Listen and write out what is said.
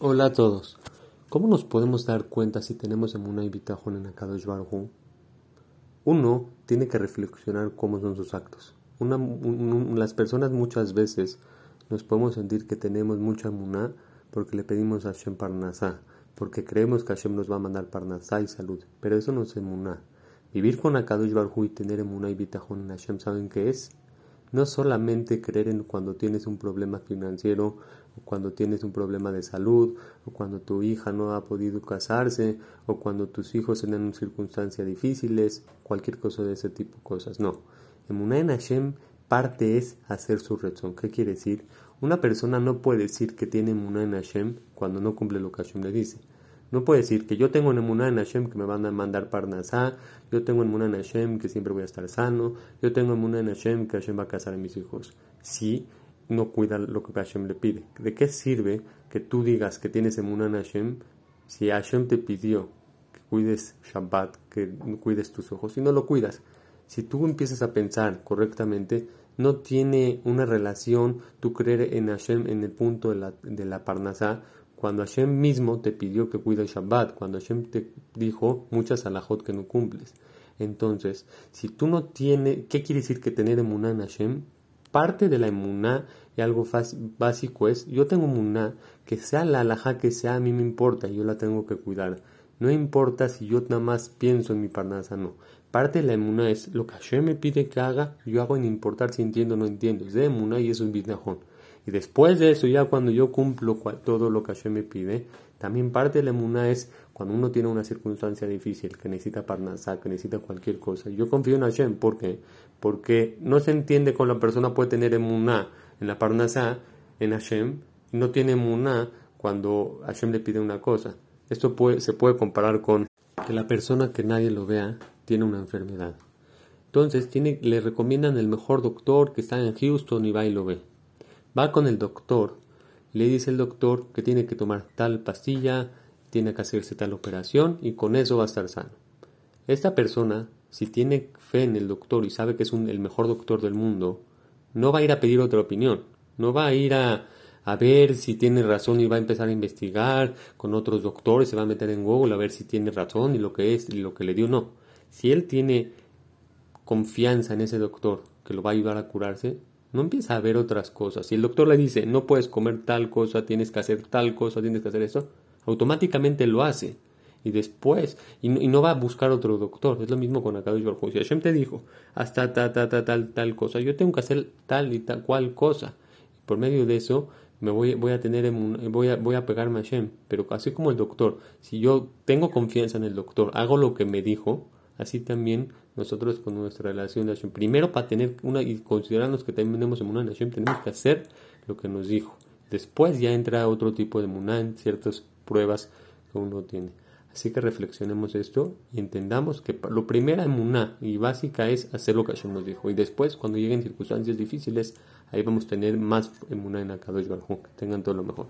Hola a todos. ¿Cómo nos podemos dar cuenta si tenemos emuná y en Akadosh Baruj Uno tiene que reflexionar cómo son sus actos. las personas muchas veces nos podemos sentir que tenemos mucha emuná porque le pedimos a Hashem Parnasá, porque creemos que Hashem nos va a mandar Parnasá y salud. Pero eso no es emuná. Vivir con Akadosh Baruj y tener emuná y bitajón en Hashem, ¿saben qué es? No solamente creer en cuando tienes un problema financiero, o cuando tienes un problema de salud, o cuando tu hija no ha podido casarse, o cuando tus hijos están en circunstancias difíciles, cualquier cosa de ese tipo de cosas. No. Emuná en Hashem parte es hacer su razón. ¿Qué quiere decir? Una persona no puede decir que tiene emuná en Hashem cuando no cumple lo que Hashem le dice. No puede decir que yo tengo en emuná en Hashem que me van a mandar parnasá, yo tengo en emuná en Hashem que siempre voy a estar sano, yo tengo en emuná en Hashem que Hashem va a casar a mis hijos. Si no cuida lo que Hashem le pide. ¿De qué sirve que tú digas que tienes emuná en Hashem si Hashem te pidió que cuides Shabbat, que cuides tus ojos y no lo cuidas? Si tú empiezas a pensar correctamente, no tiene una relación tu creer en Hashem en el punto de la, de la parnasá cuando Hashem mismo te pidió que cuides Shabbat, cuando Hashem te dijo muchas alajot que no cumples. Entonces, si tú no tienes, ¿qué quiere decir que tener emuná en Hashem? Parte de la emuná y algo básico es, yo tengo emuná, que sea la alajá que sea, a mí me importa, yo la tengo que cuidar. No importa si yo nada más pienso en mi parnasa, no. Parte de la emuná es lo que Hashem me pide que haga, yo hago en importar si entiendo o no entiendo. Es de emuná y eso es bitnajón. Y después de eso, ya cuando yo cumplo todo lo que Hashem me pide, también parte de la es cuando uno tiene una circunstancia difícil, que necesita parnasá, que necesita cualquier cosa. Yo confío en Hashem, ¿por qué? Porque no se entiende con la persona puede tener emuná en la parnasá, en Hashem, y no tiene emuná cuando Hashem le pide una cosa. Esto se puede comparar con que la persona que nadie lo vea tiene una enfermedad. Entonces tiene, le recomiendan el mejor doctor que está en Houston y va y lo ve. Va con el doctor, le dice el doctor que tiene que tomar tal pastilla, tiene que hacerse tal operación y con eso va a estar sano. Esta persona, si tiene fe en el doctor y sabe que es el mejor doctor del mundo, no va a ir a pedir otra opinión, no va a ir a, a ver si tiene razón y va a empezar a investigar con otros doctores, se va a meter en Google a ver si tiene razón y lo que es y lo que le dio, no. Si él tiene confianza en ese doctor que lo va a ayudar a curarse, no empieza a ver otras cosas. Si el doctor le dice, no puedes comer tal cosa, tienes que hacer tal cosa, tienes que hacer eso, automáticamente lo hace. Y después, y no, va a buscar otro doctor. Es lo mismo con Akadosh Baruj Si Hashem te dijo, hasta tal, tal, tal, tal, tal cosa, yo tengo que hacer tal y tal cual cosa. por medio de eso, me voy, voy a tener, voy a, voy a pegarme a Hashem. Pero así como el doctor, si yo tengo confianza en el doctor, hago lo que me dijo, Así también nosotros con nuestra relación de Hashem. Primero, para tener una y considerarnos que también tenemos en una Hashem, tenemos que hacer lo que nos dijo. Después ya entra otro tipo de Munan, ciertas pruebas que uno tiene. Así que reflexionemos esto y entendamos que lo primero Muná y básica es hacer lo que Hashem nos dijo. Y después, cuando lleguen circunstancias difíciles, ahí vamos a tener más Muná en Akadosh Baruj. Que tengan todo lo mejor.